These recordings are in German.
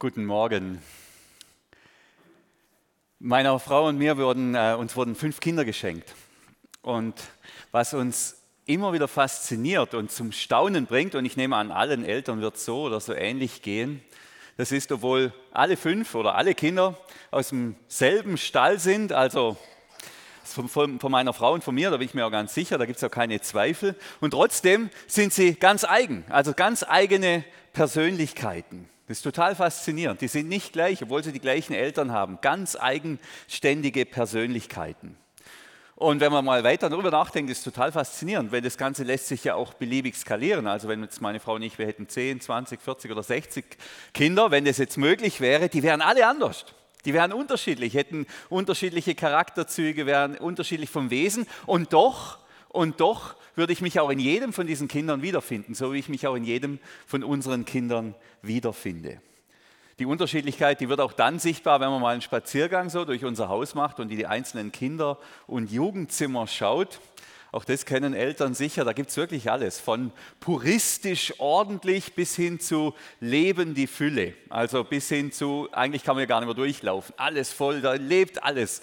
Guten Morgen. Meiner Frau und mir wurden, äh, uns wurden fünf Kinder geschenkt. Und was uns immer wieder fasziniert und zum Staunen bringt, und ich nehme an, allen Eltern wird so oder so ähnlich gehen, das ist, obwohl alle fünf oder alle Kinder aus demselben Stall sind, also von, von, von meiner Frau und von mir, da bin ich mir auch ganz sicher, da gibt es auch keine Zweifel. Und trotzdem sind sie ganz eigen, also ganz eigene Persönlichkeiten. Das ist total faszinierend. Die sind nicht gleich, obwohl sie die gleichen Eltern haben. Ganz eigenständige Persönlichkeiten. Und wenn man mal weiter darüber nachdenkt, ist es total faszinierend, weil das Ganze lässt sich ja auch beliebig skalieren. Also wenn jetzt meine Frau und ich, wir hätten 10, 20, 40 oder 60 Kinder, wenn das jetzt möglich wäre, die wären alle anders. Die wären unterschiedlich, hätten unterschiedliche Charakterzüge, wären unterschiedlich vom Wesen und doch, und doch würde ich mich auch in jedem von diesen Kindern wiederfinden, so wie ich mich auch in jedem von unseren Kindern wiederfinde. Die Unterschiedlichkeit, die wird auch dann sichtbar, wenn man mal einen Spaziergang so durch unser Haus macht und in die einzelnen Kinder- und Jugendzimmer schaut. Auch das kennen Eltern sicher, da gibt es wirklich alles, von puristisch ordentlich bis hin zu Leben die Fülle. Also bis hin zu, eigentlich kann man ja gar nicht mehr durchlaufen, alles voll, da lebt alles.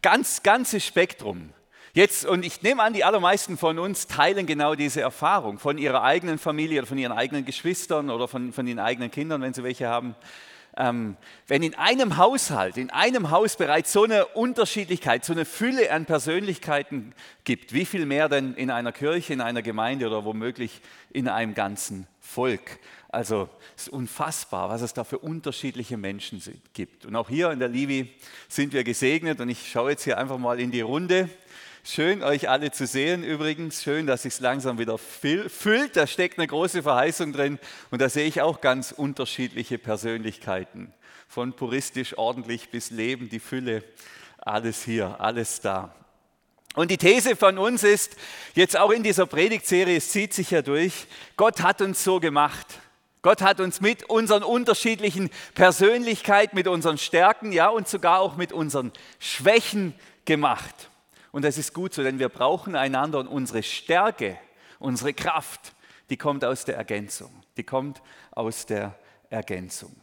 Ganz, ganzes Spektrum. Jetzt, und ich nehme an, die allermeisten von uns teilen genau diese Erfahrung von ihrer eigenen Familie oder von ihren eigenen Geschwistern oder von, von ihren eigenen Kindern, wenn sie welche haben ähm, wenn in einem Haushalt, in einem Haus bereits so eine Unterschiedlichkeit, so eine Fülle an Persönlichkeiten gibt, wie viel mehr denn in einer Kirche, in einer Gemeinde oder womöglich in einem ganzen Volk? Also es ist unfassbar, was es da für unterschiedliche Menschen gibt. Und auch hier in der Livi sind wir gesegnet und ich schaue jetzt hier einfach mal in die Runde. Schön, euch alle zu sehen übrigens. Schön, dass sich langsam wieder füllt. Da steckt eine große Verheißung drin. Und da sehe ich auch ganz unterschiedliche Persönlichkeiten. Von puristisch ordentlich bis Leben, die Fülle. Alles hier, alles da. Und die These von uns ist, jetzt auch in dieser Predigtserie, es zieht sich ja durch, Gott hat uns so gemacht. Gott hat uns mit unseren unterschiedlichen Persönlichkeiten, mit unseren Stärken, ja und sogar auch mit unseren Schwächen gemacht. Und das ist gut so, denn wir brauchen einander und unsere Stärke, unsere Kraft, die kommt aus der Ergänzung. Die kommt aus der Ergänzung.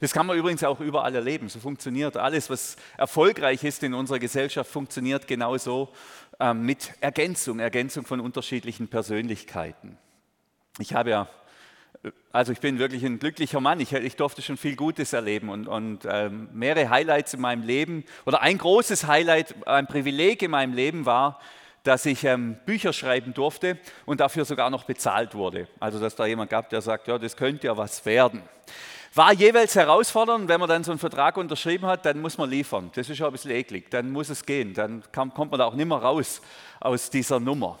Das kann man übrigens auch überall erleben. So funktioniert alles, was erfolgreich ist in unserer Gesellschaft, funktioniert genauso ähm, mit Ergänzung, Ergänzung von unterschiedlichen Persönlichkeiten. Ich habe ja also ich bin wirklich ein glücklicher Mann. Ich, ich durfte schon viel Gutes erleben und, und ähm, mehrere Highlights in meinem Leben. Oder ein großes Highlight, ein Privileg in meinem Leben war, dass ich ähm, Bücher schreiben durfte und dafür sogar noch bezahlt wurde. Also dass da jemand gab, der sagt, ja, das könnte ja was werden. War jeweils herausfordernd, wenn man dann so einen Vertrag unterschrieben hat, dann muss man liefern. Das ist schon ein bisschen eklig, dann muss es gehen, dann kann, kommt man da auch nicht mehr raus aus dieser Nummer.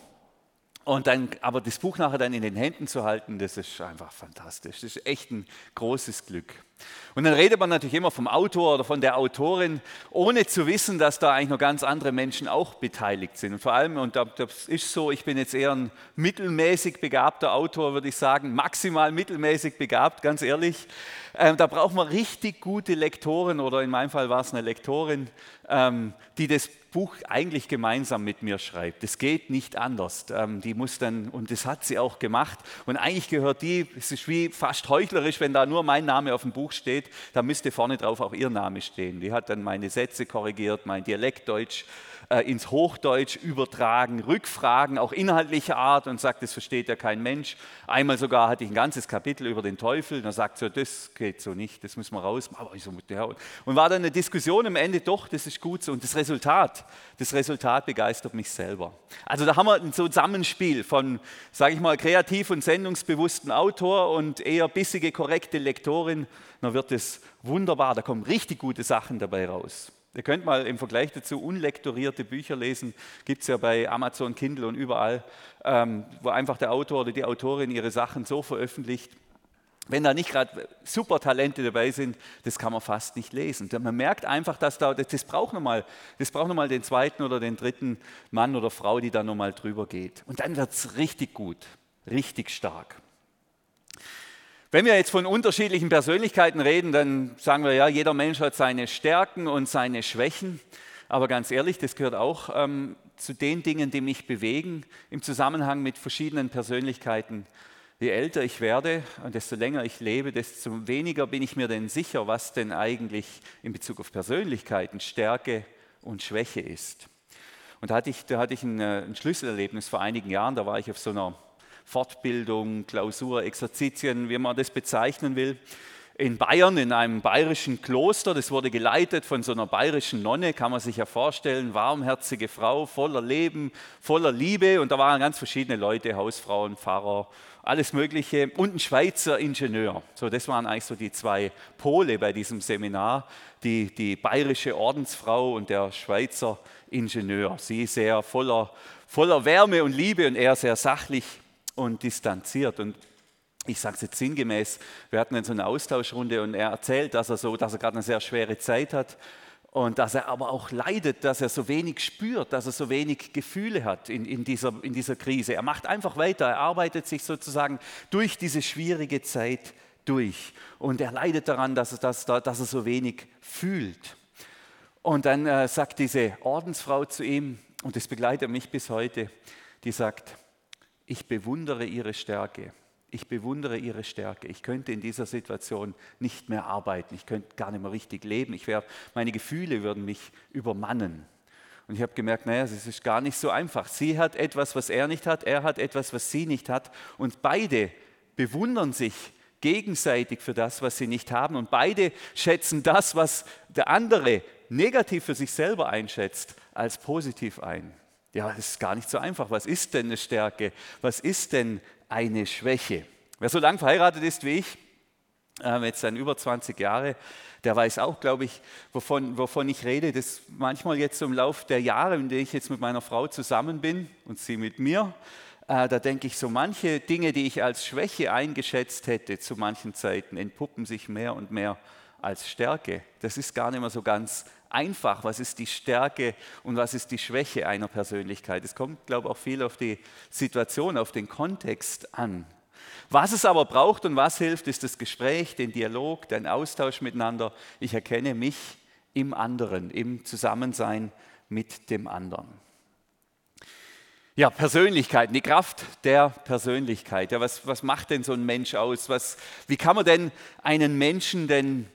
Und dann, aber das Buch nachher dann in den Händen zu halten, das ist einfach fantastisch. Das ist echt ein großes Glück. Und dann redet man natürlich immer vom Autor oder von der Autorin, ohne zu wissen, dass da eigentlich noch ganz andere Menschen auch beteiligt sind. Und vor allem, und das ist so, ich bin jetzt eher ein mittelmäßig begabter Autor, würde ich sagen, maximal mittelmäßig begabt, ganz ehrlich. Ähm, da braucht man richtig gute Lektoren oder in meinem Fall war es eine Lektorin, ähm, die das Buch eigentlich gemeinsam mit mir schreibt. Das geht nicht anders. Ähm, die muss dann, und das hat sie auch gemacht. Und eigentlich gehört die, es ist wie fast heuchlerisch, wenn da nur mein Name auf dem Buch steht, da müsste vorne drauf auch ihr Name stehen. Die hat dann meine Sätze korrigiert, mein Dialektdeutsch äh, ins Hochdeutsch übertragen, Rückfragen, auch inhaltlicher Art und sagt, das versteht ja kein Mensch. Einmal sogar hatte ich ein ganzes Kapitel über den Teufel, da sagt sie, das geht so nicht, das müssen wir raus. Aber ich so, ja. Und war dann eine Diskussion am Ende, doch, das ist gut so. Und das Resultat, das Resultat begeistert mich selber. Also da haben wir so ein Zusammenspiel von, sage ich mal, kreativ und sendungsbewussten Autor und eher bissige, korrekte Lektorin. Dann wird es wunderbar, da kommen richtig gute Sachen dabei raus. Ihr könnt mal im Vergleich dazu unlektorierte Bücher lesen, gibt es ja bei Amazon, Kindle und überall, ähm, wo einfach der Autor oder die Autorin ihre Sachen so veröffentlicht. Wenn da nicht gerade super Talente dabei sind, das kann man fast nicht lesen. Man merkt einfach, dass da, das braucht nochmal, nochmal den zweiten oder den dritten Mann oder Frau, die da nochmal drüber geht. Und dann wird es richtig gut, richtig stark. Wenn wir jetzt von unterschiedlichen Persönlichkeiten reden, dann sagen wir ja, jeder Mensch hat seine Stärken und seine Schwächen. Aber ganz ehrlich, das gehört auch ähm, zu den Dingen, die mich bewegen im Zusammenhang mit verschiedenen Persönlichkeiten. je älter ich werde und desto länger ich lebe, desto weniger bin ich mir denn sicher, was denn eigentlich in Bezug auf Persönlichkeiten Stärke und Schwäche ist. Und da hatte ich, da hatte ich ein, äh, ein Schlüsselerlebnis vor einigen Jahren, da war ich auf so einer Fortbildung, Klausur, Exerzitien, wie man das bezeichnen will in Bayern in einem bayerischen Kloster. Das wurde geleitet von so einer bayerischen Nonne, kann man sich ja vorstellen, warmherzige Frau, voller Leben, voller Liebe. Und da waren ganz verschiedene Leute, Hausfrauen, Pfarrer, alles Mögliche und ein Schweizer Ingenieur. So, das waren eigentlich so die zwei Pole bei diesem Seminar, die, die bayerische Ordensfrau und der Schweizer Ingenieur. Sie sehr voller, voller Wärme und Liebe und er sehr sachlich und distanziert. Und ich sage es jetzt sinngemäß, wir hatten in so eine Austauschrunde und er erzählt, dass er so, dass er gerade eine sehr schwere Zeit hat und dass er aber auch leidet, dass er so wenig spürt, dass er so wenig Gefühle hat in, in, dieser, in dieser Krise. Er macht einfach weiter, er arbeitet sich sozusagen durch diese schwierige Zeit durch und er leidet daran, dass er, dass, dass er so wenig fühlt. Und dann äh, sagt diese Ordensfrau zu ihm, und das begleitet mich bis heute, die sagt, ich bewundere ihre Stärke ich bewundere ihre Stärke. Ich könnte in dieser Situation nicht mehr arbeiten. Ich könnte gar nicht mehr richtig leben. Ich wär, meine Gefühle würden mich übermannen. Und ich habe gemerkt, naja, es ist gar nicht so einfach. Sie hat etwas, was er nicht hat. Er hat etwas, was sie nicht hat. Und beide bewundern sich gegenseitig für das, was sie nicht haben. Und beide schätzen das, was der andere negativ für sich selber einschätzt, als positiv ein. Ja, das ist gar nicht so einfach. Was ist denn eine Stärke? Was ist denn eine Schwäche. Wer so lange verheiratet ist wie ich, äh, jetzt dann über 20 Jahre, der weiß auch, glaube ich, wovon, wovon ich rede. Das manchmal jetzt im Laufe der Jahre, in denen ich jetzt mit meiner Frau zusammen bin und sie mit mir, äh, da denke ich, so manche Dinge, die ich als Schwäche eingeschätzt hätte zu manchen Zeiten, entpuppen sich mehr und mehr als Stärke. Das ist gar nicht mehr so ganz einfach. Was ist die Stärke und was ist die Schwäche einer Persönlichkeit? Es kommt, glaube ich, auch viel auf die Situation, auf den Kontext an. Was es aber braucht und was hilft, ist das Gespräch, den Dialog, den Austausch miteinander. Ich erkenne mich im anderen, im Zusammensein mit dem anderen. Ja, Persönlichkeit, die Kraft der Persönlichkeit. Ja, was, was macht denn so ein Mensch aus? Was, wie kann man denn einen Menschen denn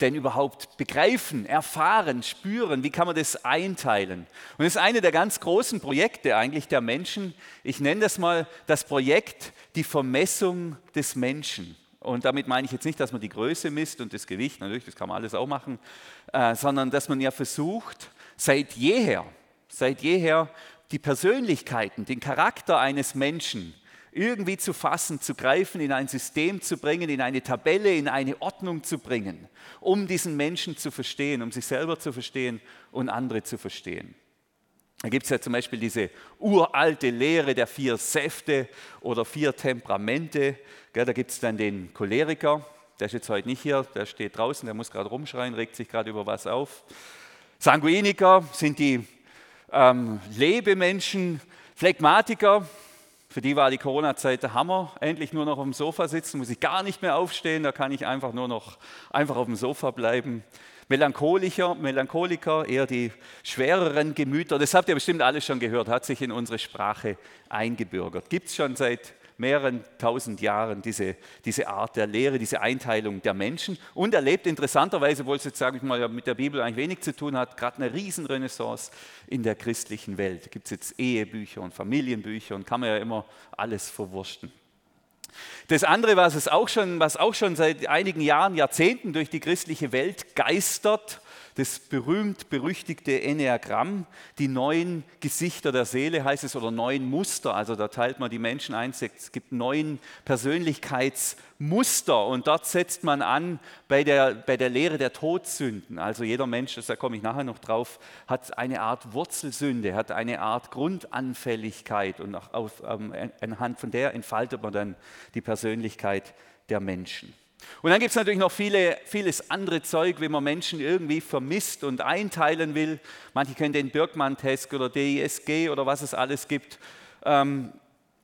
denn überhaupt begreifen, erfahren, spüren? Wie kann man das einteilen? Und das ist eine der ganz großen Projekte eigentlich der Menschen. Ich nenne das mal das Projekt die Vermessung des Menschen. Und damit meine ich jetzt nicht, dass man die Größe misst und das Gewicht, natürlich, das kann man alles auch machen, äh, sondern dass man ja versucht, seit jeher, seit jeher die Persönlichkeiten, den Charakter eines Menschen irgendwie zu fassen, zu greifen, in ein System zu bringen, in eine Tabelle, in eine Ordnung zu bringen, um diesen Menschen zu verstehen, um sich selber zu verstehen und andere zu verstehen. Da gibt es ja zum Beispiel diese uralte Lehre der vier Säfte oder vier Temperamente. Da gibt es dann den Choleriker, der ist jetzt heute nicht hier, der steht draußen, der muss gerade rumschreien, regt sich gerade über was auf. Sanguiniker sind die ähm, Lebemenschen, Phlegmatiker, für die war die Corona-Zeit der Hammer. Endlich nur noch auf dem Sofa sitzen, muss ich gar nicht mehr aufstehen, da kann ich einfach nur noch einfach auf dem Sofa bleiben. Melancholiker, Melancholiker, eher die schwereren Gemüter, das habt ihr bestimmt alles schon gehört, hat sich in unsere Sprache eingebürgert. Gibt es schon seit mehreren tausend Jahren diese, diese Art der Lehre, diese Einteilung der Menschen und erlebt interessanterweise, obwohl es jetzt, sage ich mal, mit der Bibel eigentlich wenig zu tun hat, gerade eine Riesenrenaissance in der christlichen Welt. Da gibt es jetzt Ehebücher und Familienbücher und kann man ja immer alles verwurschten. Das andere, was, es auch schon, was auch schon seit einigen Jahren, Jahrzehnten durch die christliche Welt geistert, das berühmt-berüchtigte Enneagramm, die neun Gesichter der Seele heißt es oder neun Muster. Also da teilt man die Menschen ein, es gibt neun Persönlichkeitsmuster und dort setzt man an bei der, bei der Lehre der Todsünden. Also jeder Mensch, da komme ich nachher noch drauf, hat eine Art Wurzelsünde, hat eine Art Grundanfälligkeit und auf, ähm, anhand von der entfaltet man dann die Persönlichkeit der Menschen. Und dann gibt es natürlich noch viele, vieles andere Zeug, wie man Menschen irgendwie vermisst und einteilen will. Manche kennen den Birkmann-Test oder DISG oder was es alles gibt. Ähm,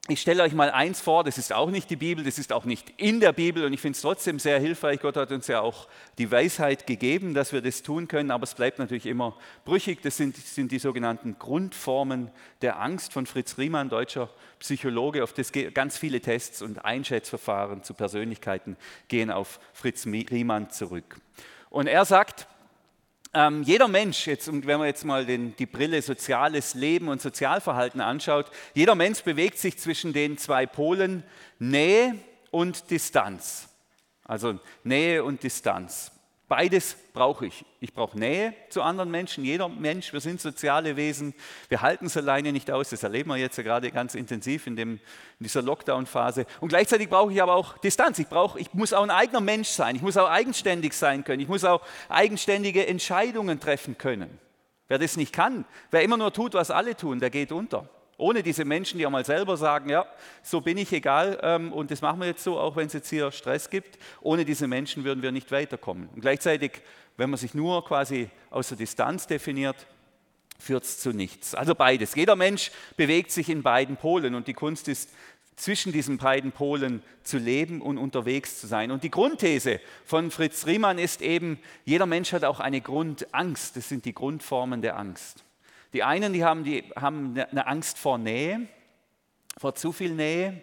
ich stelle euch mal eins vor, das ist auch nicht die Bibel, das ist auch nicht in der Bibel und ich finde es trotzdem sehr hilfreich. Gott hat uns ja auch die Weisheit gegeben, dass wir das tun können, aber es bleibt natürlich immer brüchig. Das sind, sind die sogenannten Grundformen der Angst von Fritz Riemann, deutscher Psychologe. Auf das ganz viele Tests und Einschätzverfahren zu Persönlichkeiten gehen auf Fritz Riemann zurück. Und er sagt, ähm, jeder Mensch, jetzt, wenn man jetzt mal den, die Brille soziales Leben und Sozialverhalten anschaut, jeder Mensch bewegt sich zwischen den zwei Polen Nähe und Distanz. Also Nähe und Distanz. Beides brauche ich. Ich brauche Nähe zu anderen Menschen. Jeder Mensch, wir sind soziale Wesen. Wir halten es alleine nicht aus. Das erleben wir jetzt ja gerade ganz intensiv in, dem, in dieser Lockdown-Phase. Und gleichzeitig brauche ich aber auch Distanz. Ich, brauche, ich muss auch ein eigener Mensch sein. Ich muss auch eigenständig sein können. Ich muss auch eigenständige Entscheidungen treffen können. Wer das nicht kann, wer immer nur tut, was alle tun, der geht unter. Ohne diese Menschen, die auch mal selber sagen, ja, so bin ich egal ähm, und das machen wir jetzt so, auch wenn es jetzt hier Stress gibt. Ohne diese Menschen würden wir nicht weiterkommen. Und gleichzeitig, wenn man sich nur quasi aus der Distanz definiert, führt es zu nichts. Also beides. Jeder Mensch bewegt sich in beiden Polen und die Kunst ist, zwischen diesen beiden Polen zu leben und unterwegs zu sein. Und die Grundthese von Fritz Riemann ist eben, jeder Mensch hat auch eine Grundangst. Das sind die Grundformen der Angst. Die einen, die haben, die haben eine Angst vor Nähe, vor zu viel Nähe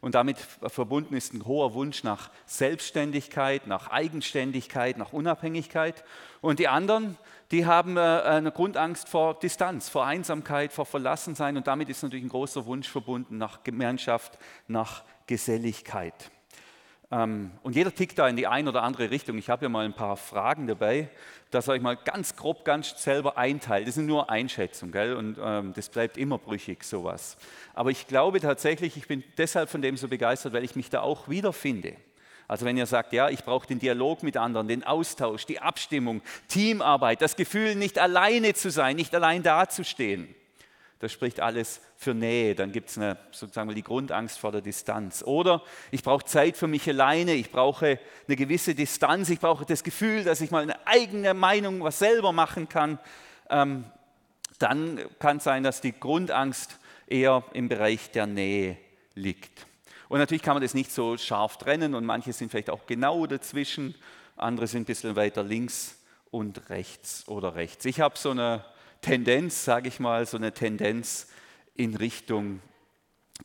und damit verbunden ist ein hoher Wunsch nach Selbstständigkeit, nach Eigenständigkeit, nach Unabhängigkeit. Und die anderen, die haben äh, eine Grundangst vor Distanz, vor Einsamkeit, vor Verlassensein und damit ist natürlich ein großer Wunsch verbunden nach Gemeinschaft, nach Geselligkeit. Ähm, und jeder tickt da in die eine oder andere Richtung. Ich habe hier mal ein paar Fragen dabei, dass ihr euch mal ganz grob, ganz selber einteilt. Das sind nur Einschätzungen, gell? und ähm, das bleibt immer brüchig, sowas. Aber ich glaube tatsächlich, ich bin deshalb von dem so begeistert, weil ich mich da auch wiederfinde. Also wenn ihr sagt, ja, ich brauche den Dialog mit anderen, den Austausch, die Abstimmung, Teamarbeit, das Gefühl, nicht alleine zu sein, nicht allein dazustehen das spricht alles für Nähe. Dann gibt es eine, sozusagen die Grundangst vor der Distanz. Oder ich brauche Zeit für mich alleine, ich brauche eine gewisse Distanz, ich brauche das Gefühl, dass ich mal eine eigene Meinung was selber machen kann. Ähm, dann kann es sein, dass die Grundangst eher im Bereich der Nähe liegt. Und natürlich kann man das nicht so scharf trennen und manche sind vielleicht auch genau dazwischen, andere sind ein bisschen weiter links und rechts oder rechts. Ich habe so eine Tendenz, sage ich mal, so eine Tendenz in Richtung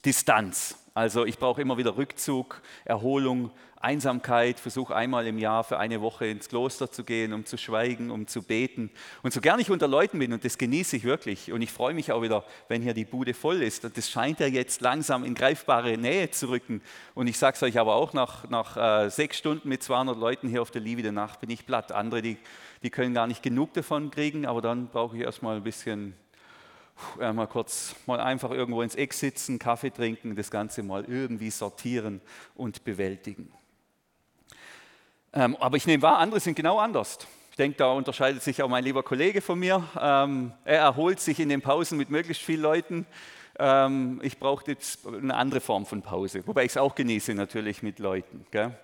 Distanz. Also ich brauche immer wieder Rückzug, Erholung, Einsamkeit, versuche einmal im Jahr für eine Woche ins Kloster zu gehen, um zu schweigen, um zu beten. Und so gern ich unter Leuten bin, und das genieße ich wirklich, und ich freue mich auch wieder, wenn hier die Bude voll ist. Und das scheint ja jetzt langsam in greifbare Nähe zu rücken. Und ich sage es euch aber auch, nach, nach äh, sechs Stunden mit 200 Leuten hier auf der Liebe der Nacht bin ich platt. Andere, die die können gar nicht genug davon kriegen, aber dann brauche ich erstmal ein bisschen, mal kurz, mal einfach irgendwo ins Eck sitzen, Kaffee trinken, das Ganze mal irgendwie sortieren und bewältigen. Ähm, aber ich nehme wahr, andere sind genau anders. Ich denke, da unterscheidet sich auch mein lieber Kollege von mir. Ähm, er erholt sich in den Pausen mit möglichst vielen Leuten. Ähm, ich brauche jetzt eine andere Form von Pause, wobei ich es auch genieße natürlich mit Leuten. Gell?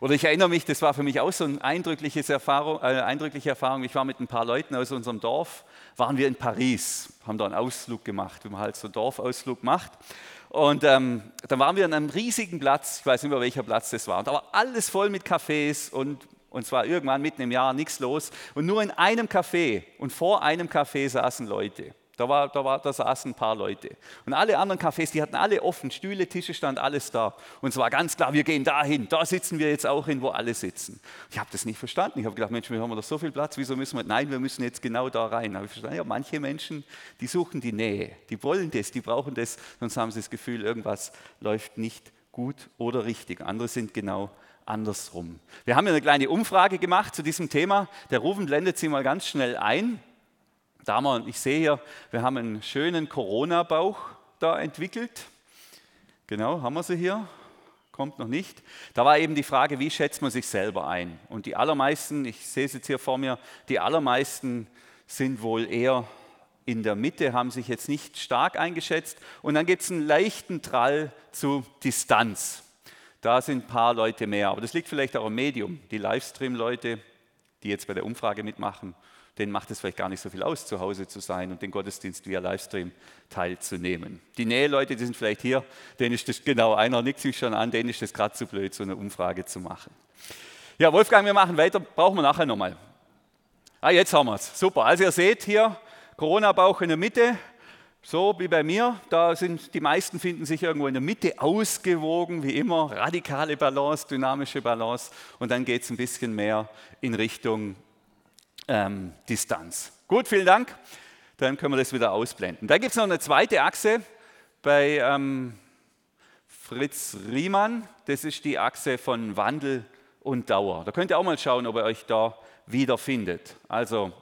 Oder ich erinnere mich, das war für mich auch so eine eindrückliche Erfahrung, äh, eindrückliche Erfahrung. Ich war mit ein paar Leuten aus unserem Dorf, waren wir in Paris, haben da einen Ausflug gemacht, wie man halt so einen Dorfausflug macht. Und ähm, dann waren wir an einem riesigen Platz, ich weiß nicht mehr welcher Platz das war, und da war alles voll mit Cafés und, und zwar irgendwann mitten im Jahr nichts los. Und nur in einem Café und vor einem Café saßen Leute. Da, war, da, war, da saßen ein paar Leute. Und alle anderen Cafés, die hatten alle offen, Stühle, Tische, stand alles da. Und es war ganz klar, wir gehen dahin, da sitzen wir jetzt auch hin, wo alle sitzen. Ich habe das nicht verstanden. Ich habe gedacht, Mensch, wir haben doch so viel Platz, wieso müssen wir, nein, wir müssen jetzt genau da rein. Habe ich verstanden, ja, manche Menschen, die suchen die Nähe, die wollen das, die brauchen das, sonst haben sie das Gefühl, irgendwas läuft nicht gut oder richtig. Andere sind genau andersrum. Wir haben ja eine kleine Umfrage gemacht zu diesem Thema. Der Rufen blendet sie mal ganz schnell ein. Da ich sehe hier, wir haben einen schönen Corona-Bauch da entwickelt. Genau, haben wir sie hier? Kommt noch nicht. Da war eben die Frage, wie schätzt man sich selber ein? Und die allermeisten, ich sehe es jetzt hier vor mir, die allermeisten sind wohl eher in der Mitte, haben sich jetzt nicht stark eingeschätzt. Und dann gibt es einen leichten Trall zu Distanz. Da sind ein paar Leute mehr, aber das liegt vielleicht auch am Medium. Die Livestream-Leute, die jetzt bei der Umfrage mitmachen, denen macht es vielleicht gar nicht so viel aus, zu Hause zu sein und den Gottesdienst via Livestream teilzunehmen. Die Näheleute, die sind vielleicht hier, denen ist das genau, einer nickt sich schon an, denen ist das gerade zu blöd, so eine Umfrage zu machen. Ja, Wolfgang, wir machen weiter, brauchen wir nachher nochmal. Ah, jetzt haben wir es. Super. Also ihr seht hier, Corona-Bauch in der Mitte, so wie bei mir, da sind die meisten finden sich irgendwo in der Mitte ausgewogen, wie immer, radikale Balance, dynamische Balance und dann geht es ein bisschen mehr in Richtung ähm, Distanz. Gut, vielen Dank. Dann können wir das wieder ausblenden. Da gibt es noch eine zweite Achse bei ähm, Fritz Riemann. Das ist die Achse von Wandel und Dauer. Da könnt ihr auch mal schauen, ob ihr euch da wiederfindet. Also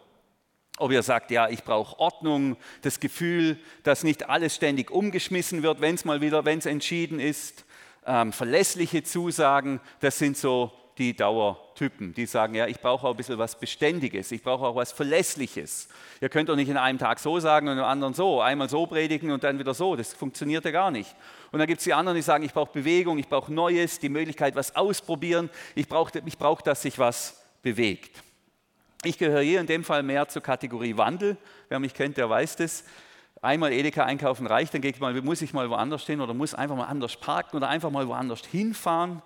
ob ihr sagt, ja, ich brauche Ordnung, das Gefühl, dass nicht alles ständig umgeschmissen wird, wenn es mal wieder, wenn es entschieden ist. Ähm, verlässliche Zusagen, das sind so die Dauertypen, die sagen, ja, ich brauche auch ein bisschen was Beständiges, ich brauche auch was Verlässliches. Ihr könnt doch nicht in einem Tag so sagen und am anderen so, einmal so predigen und dann wieder so, das funktioniert ja gar nicht. Und dann gibt es die anderen, die sagen, ich brauche Bewegung, ich brauche Neues, die Möglichkeit, was ausprobieren, ich brauche, ich brauche, dass sich was bewegt. Ich gehöre hier in dem Fall mehr zur Kategorie Wandel. Wer mich kennt, der weiß das. Einmal Edeka einkaufen reicht, dann mal, muss ich mal woanders stehen oder muss einfach mal anders parken oder einfach mal woanders hinfahren.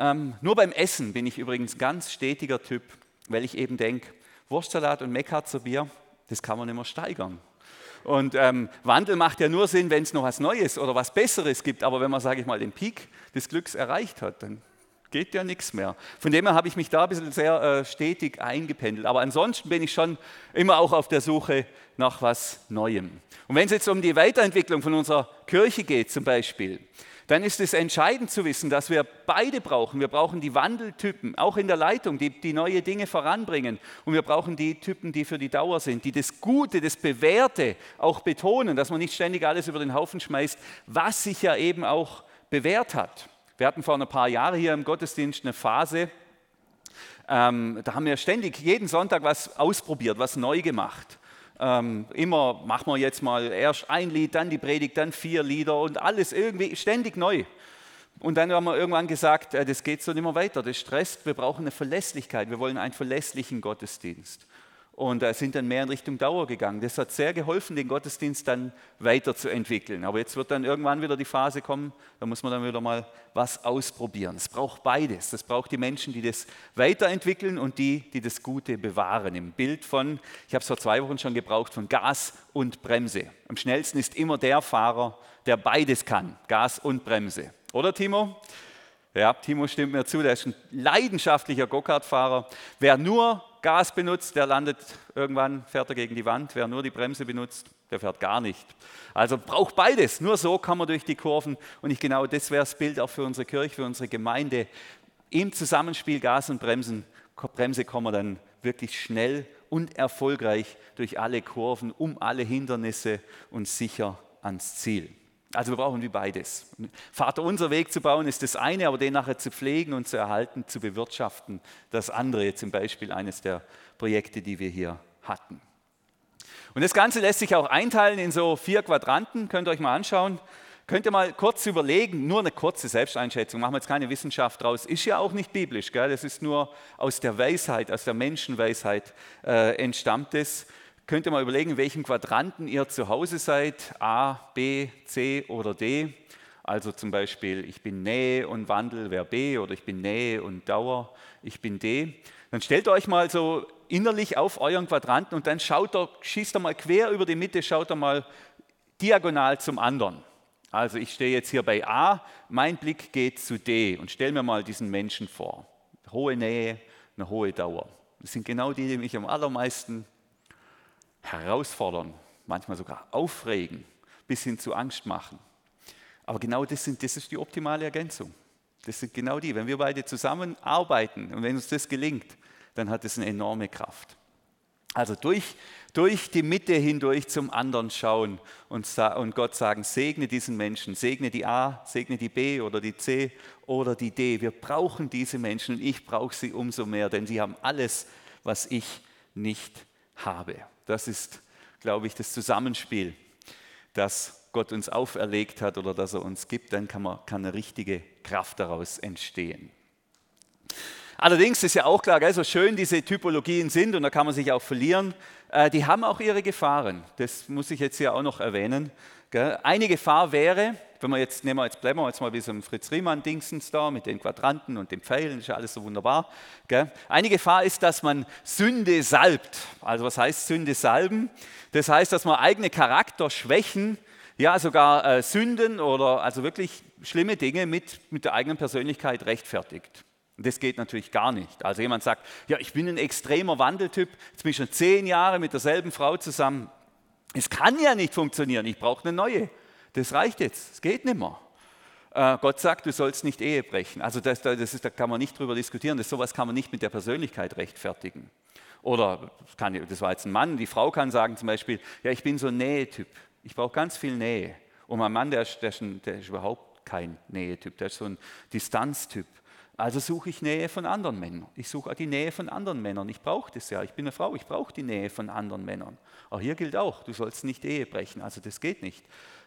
Ähm, nur beim Essen bin ich übrigens ganz stetiger Typ, weil ich eben denke, Wurstsalat und Meckharzer Bier, das kann man immer steigern. Und ähm, Wandel macht ja nur Sinn, wenn es noch was Neues oder was Besseres gibt. Aber wenn man, sage ich mal, den Peak des Glücks erreicht hat, dann geht ja nichts mehr. Von dem her habe ich mich da ein bisschen sehr äh, stetig eingependelt. Aber ansonsten bin ich schon immer auch auf der Suche nach was Neuem. Und wenn es jetzt um die Weiterentwicklung von unserer Kirche geht zum Beispiel, dann ist es entscheidend zu wissen, dass wir beide brauchen. Wir brauchen die Wandeltypen, auch in der Leitung, die, die neue Dinge voranbringen. Und wir brauchen die Typen, die für die Dauer sind, die das Gute, das Bewährte auch betonen, dass man nicht ständig alles über den Haufen schmeißt, was sich ja eben auch bewährt hat. Wir hatten vor ein paar Jahren hier im Gottesdienst eine Phase, ähm, da haben wir ständig jeden Sonntag was ausprobiert, was neu gemacht. Ähm, immer machen wir jetzt mal erst ein Lied, dann die Predigt, dann vier Lieder und alles irgendwie ständig neu. Und dann haben wir irgendwann gesagt, äh, das geht so nicht mehr weiter, das stresst, wir brauchen eine Verlässlichkeit, wir wollen einen verlässlichen Gottesdienst und äh, sind dann mehr in Richtung Dauer gegangen. Das hat sehr geholfen, den Gottesdienst dann weiterzuentwickeln. Aber jetzt wird dann irgendwann wieder die Phase kommen, da muss man dann wieder mal was ausprobieren. Es braucht beides. Es braucht die Menschen, die das weiterentwickeln und die, die das Gute bewahren. Im Bild von, ich habe es vor zwei Wochen schon gebraucht, von Gas und Bremse. Am schnellsten ist immer der Fahrer, der beides kann, Gas und Bremse. Oder Timo? Ja, Timo stimmt mir zu, der ist ein leidenschaftlicher Go-Kart-Fahrer. Wer nur Gas benutzt, der landet irgendwann, fährt er gegen die Wand. Wer nur die Bremse benutzt, der fährt gar nicht. Also braucht beides. Nur so kann man durch die Kurven. Und ich genau das wäre das Bild auch für unsere Kirche, für unsere Gemeinde. Im Zusammenspiel Gas und Bremsen, Bremse kommen wir dann wirklich schnell und erfolgreich durch alle Kurven, um alle Hindernisse und sicher ans Ziel. Also wir brauchen wie beides. Vater unser Weg zu bauen ist das eine, aber den nachher zu pflegen und zu erhalten, zu bewirtschaften, das andere, zum Beispiel eines der Projekte, die wir hier hatten. Und das Ganze lässt sich auch einteilen in so vier Quadranten, könnt ihr euch mal anschauen. Könnt ihr mal kurz überlegen, nur eine kurze Selbsteinschätzung, machen wir jetzt keine Wissenschaft draus, ist ja auch nicht biblisch, gell? das ist nur aus der Weisheit, aus der Menschenweisheit äh, entstammt es könnt ihr mal überlegen, in welchem Quadranten ihr zu Hause seid, A, B, C oder D. Also zum Beispiel, ich bin Nähe und Wandel wäre B oder ich bin Nähe und Dauer, ich bin D. Dann stellt euch mal so innerlich auf euren Quadranten und dann schaut er, schießt er mal quer über die Mitte, schaut er mal diagonal zum anderen. Also ich stehe jetzt hier bei A, mein Blick geht zu D und stell mir mal diesen Menschen vor. Hohe Nähe, eine hohe Dauer. Das sind genau die, die mich am allermeisten herausfordern, manchmal sogar aufregen, bis hin zu Angst machen. Aber genau das, sind, das ist die optimale Ergänzung. Das sind genau die. Wenn wir beide zusammenarbeiten und wenn uns das gelingt, dann hat es eine enorme Kraft. Also durch, durch die Mitte hindurch zum anderen schauen und, und Gott sagen, segne diesen Menschen, segne die A, segne die B oder die C oder die D. Wir brauchen diese Menschen und ich brauche sie umso mehr, denn sie haben alles, was ich nicht habe. Das ist, glaube ich, das Zusammenspiel, das Gott uns auferlegt hat oder das er uns gibt. Dann kann, man, kann eine richtige Kraft daraus entstehen. Allerdings ist ja auch klar, gell, so schön diese Typologien sind und da kann man sich auch verlieren, äh, die haben auch ihre Gefahren. Das muss ich jetzt hier auch noch erwähnen. Eine Gefahr wäre, wenn wir jetzt, nehmen wir jetzt, bleiben wir jetzt mal wie so ein Fritz Riemann-Dingsens da mit den Quadranten und den Pfeilen, ist ja alles so wunderbar. Eine Gefahr ist, dass man Sünde salbt. Also was heißt Sünde salben? Das heißt, dass man eigene Charakterschwächen, ja sogar äh, Sünden oder also wirklich schlimme Dinge mit, mit der eigenen Persönlichkeit rechtfertigt. Und das geht natürlich gar nicht. Also jemand sagt, ja, ich bin ein extremer Wandeltyp, jetzt bin ich schon zehn Jahre mit derselben Frau zusammen. Es kann ja nicht funktionieren, ich brauche eine neue. Das reicht jetzt, es geht nicht mehr. Äh, Gott sagt, du sollst nicht Ehe brechen. Also das, das ist, da kann man nicht drüber diskutieren, das, sowas kann man nicht mit der Persönlichkeit rechtfertigen. Oder, kann, das war jetzt ein Mann, die Frau kann sagen zum Beispiel, ja, ich bin so ein Nähetyp, ich brauche ganz viel Nähe. Und mein Mann, der, der, der ist überhaupt kein Nähetyp, der ist so ein Distanztyp. Also suche ich Nähe von anderen Männern. Ich suche die Nähe von anderen Männern. Ich brauche das ja. Ich bin eine Frau, ich brauche die Nähe von anderen Männern. Aber hier gilt auch, du sollst nicht Ehe brechen. Also das geht nicht.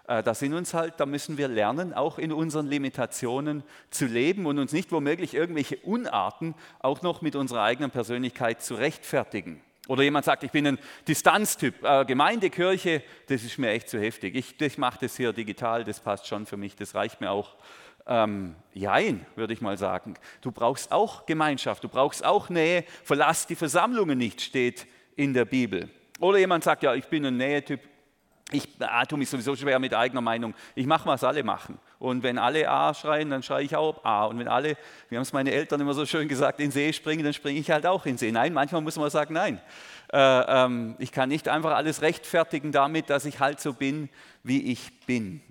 Äh, da sind uns halt, da müssen wir lernen, auch in unseren Limitationen zu leben und uns nicht womöglich irgendwelche Unarten auch noch mit unserer eigenen Persönlichkeit zu rechtfertigen. Oder jemand sagt, ich bin ein Distanztyp. Äh, Gemeindekirche, das ist mir echt zu heftig. Ich, ich mache das hier digital, das passt schon für mich, das reicht mir auch. Ähm, jein, würde ich mal sagen. Du brauchst auch Gemeinschaft, du brauchst auch Nähe. Verlass die Versammlungen nicht, steht in der Bibel. Oder jemand sagt, ja, ich bin ein Nähetyp. Ich ah, tue mich sowieso schwer mit eigener Meinung. Ich mache, was alle machen. Und wenn alle A schreien, dann schreie ich auch A. Und wenn alle, wie haben es meine Eltern immer so schön gesagt, in See springen, dann springe ich halt auch in See. Nein, manchmal muss man sagen, nein. Äh, ähm, ich kann nicht einfach alles rechtfertigen damit, dass ich halt so bin, wie ich bin.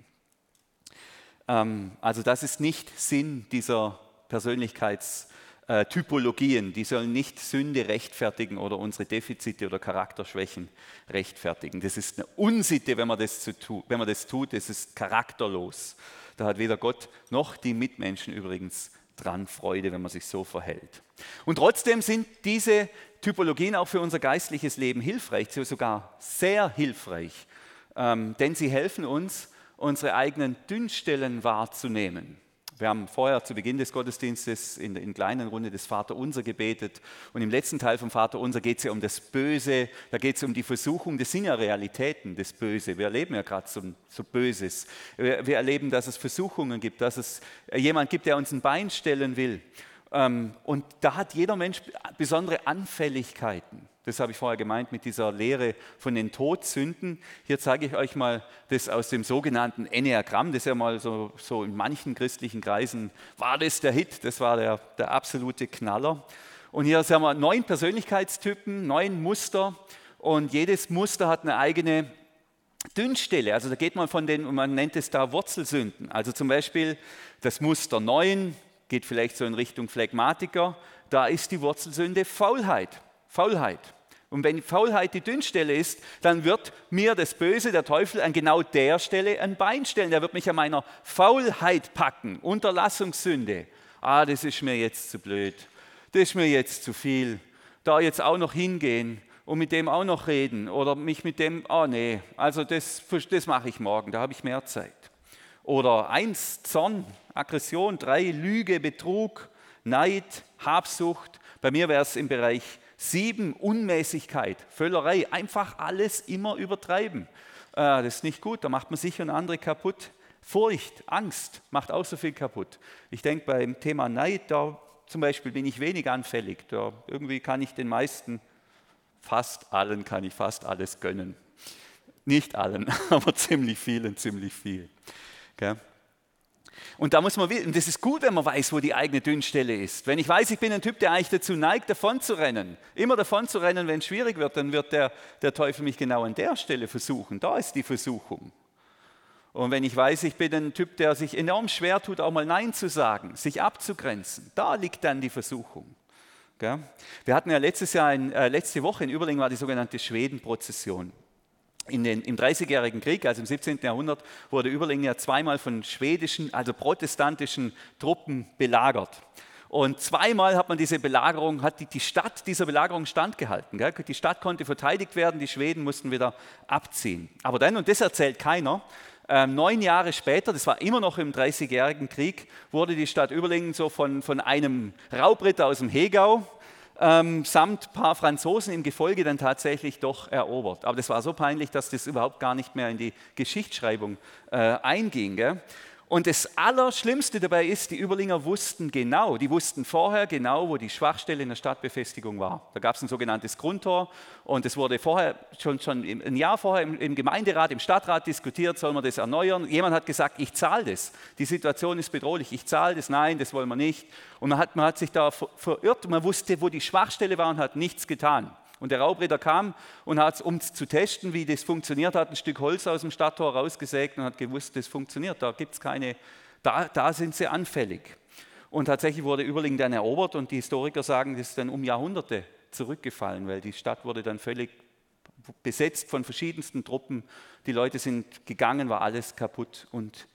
Ähm, also das ist nicht Sinn dieser Persönlichkeitstypologien. Die sollen nicht Sünde rechtfertigen oder unsere Defizite oder Charakterschwächen rechtfertigen. Das ist eine Unsitte, wenn man das, tut. Wenn man das tut. Das ist charakterlos. Da hat weder Gott noch die Mitmenschen übrigens dran Freude, wenn man sich so verhält. Und trotzdem sind diese Typologien auch für unser geistliches Leben hilfreich, sogar sehr hilfreich, ähm, denn sie helfen uns, unsere eigenen Dünnstellen wahrzunehmen. Wir haben vorher zu Beginn des Gottesdienstes in der kleinen Runde des Vaterunser gebetet und im letzten Teil vom Vaterunser geht es ja um das Böse, da geht es um die Versuchung, das sind ja Realitäten, das Böse. Wir erleben ja gerade so, so, Böses. Wir, wir, erleben, dass es Versuchungen gibt, dass es jemand gibt, der uns ein Bein stellen will. Ähm, und da hat jeder Mensch besondere Anfälligkeiten. Das habe ich vorher gemeint mit dieser Lehre von den Todsünden. Hier zeige ich euch mal das aus dem sogenannten Enneagramm. Das ist ja mal so, so in manchen christlichen Kreisen war das der Hit, das war der, der absolute Knaller. Und hier haben wir neun Persönlichkeitstypen, neun Muster und jedes Muster hat eine eigene Dünnstelle. Also da geht man von den, man nennt es da Wurzelsünden. Also zum Beispiel das Muster 9 geht vielleicht so in Richtung Phlegmatiker. Da ist die Wurzelsünde Faulheit. Faulheit. Und wenn Faulheit die Dünnstelle ist, dann wird mir das Böse, der Teufel, an genau der Stelle ein Bein stellen. Der wird mich an meiner Faulheit packen. Unterlassungssünde. Ah, das ist mir jetzt zu blöd. Das ist mir jetzt zu viel. Da jetzt auch noch hingehen und mit dem auch noch reden oder mich mit dem, oh nee, also das, das mache ich morgen, da habe ich mehr Zeit. Oder eins, Zorn, Aggression, drei, Lüge, Betrug, Neid, Habsucht. Bei mir wäre es im Bereich Sieben, Unmäßigkeit, Völlerei, einfach alles immer übertreiben. Äh, das ist nicht gut, da macht man sich und andere kaputt. Furcht, Angst macht auch so viel kaputt. Ich denke beim Thema Neid, da zum Beispiel bin ich wenig anfällig. Da irgendwie kann ich den meisten, fast allen kann ich fast alles gönnen. Nicht allen, aber ziemlich vielen, ziemlich viel. Okay? Und da muss man wissen, das ist gut, wenn man weiß, wo die eigene Dünnstelle ist. Wenn ich weiß, ich bin ein Typ, der eigentlich dazu neigt, davon zu rennen, immer davon zu rennen, wenn es schwierig wird, dann wird der, der Teufel mich genau an der Stelle versuchen. Da ist die Versuchung. Und wenn ich weiß, ich bin ein Typ, der sich enorm schwer tut, auch mal Nein zu sagen, sich abzugrenzen, da liegt dann die Versuchung. Wir hatten ja letztes Jahr, in, äh, letzte Woche in Überlingen war die sogenannte Schwedenprozession den, Im Dreißigjährigen Krieg, also im 17. Jahrhundert, wurde Überlingen ja zweimal von schwedischen, also protestantischen Truppen belagert. Und zweimal hat man diese Belagerung, hat die, die Stadt dieser Belagerung standgehalten. Gell? Die Stadt konnte verteidigt werden, die Schweden mussten wieder abziehen. Aber dann, und das erzählt keiner, Ähm, neun Jahre später, das war immer noch im Dreißigjährigen Krieg, wurde die Stadt Überlingen so von, von einem Raubritter aus dem Hegau ähm, samt ein paar Franzosen im Gefolge dann tatsächlich doch erobert. Aber das war so peinlich, dass das überhaupt gar nicht mehr in die Geschichtsschreibung äh, einging. Gell? Und das Allerschlimmste dabei ist, die Überlinger wussten genau, die wussten vorher genau, wo die Schwachstelle in der Stadtbefestigung war. Da gab es ein sogenanntes Grundtor und es wurde vorher, schon, schon ein Jahr vorher im, im, Gemeinderat, im Stadtrat diskutiert, soll man das erneuern. Jemand hat gesagt, ich zahle das. Die Situation ist bedrohlich, ich zahle das. Nein, das wollen wir nicht. Und man hat, man hat sich da verirrt man wusste, wo die Schwachstelle war und hat nichts getan. Und der Raubritter kam und hat, um zu testen, wie das funktioniert, hat ein Stück Holz aus dem Stadttor rausgesägt und hat gewusst, das funktioniert. Da gibt es keine, da, da sind sie anfällig. Und tatsächlich wurde Überlingen dann erobert und die Historiker sagen, das ist dann um Jahrhunderte zurückgefallen, weil die Stadt wurde dann völlig besetzt von verschiedensten Truppen. Die Leute sind gegangen, war alles kaputt und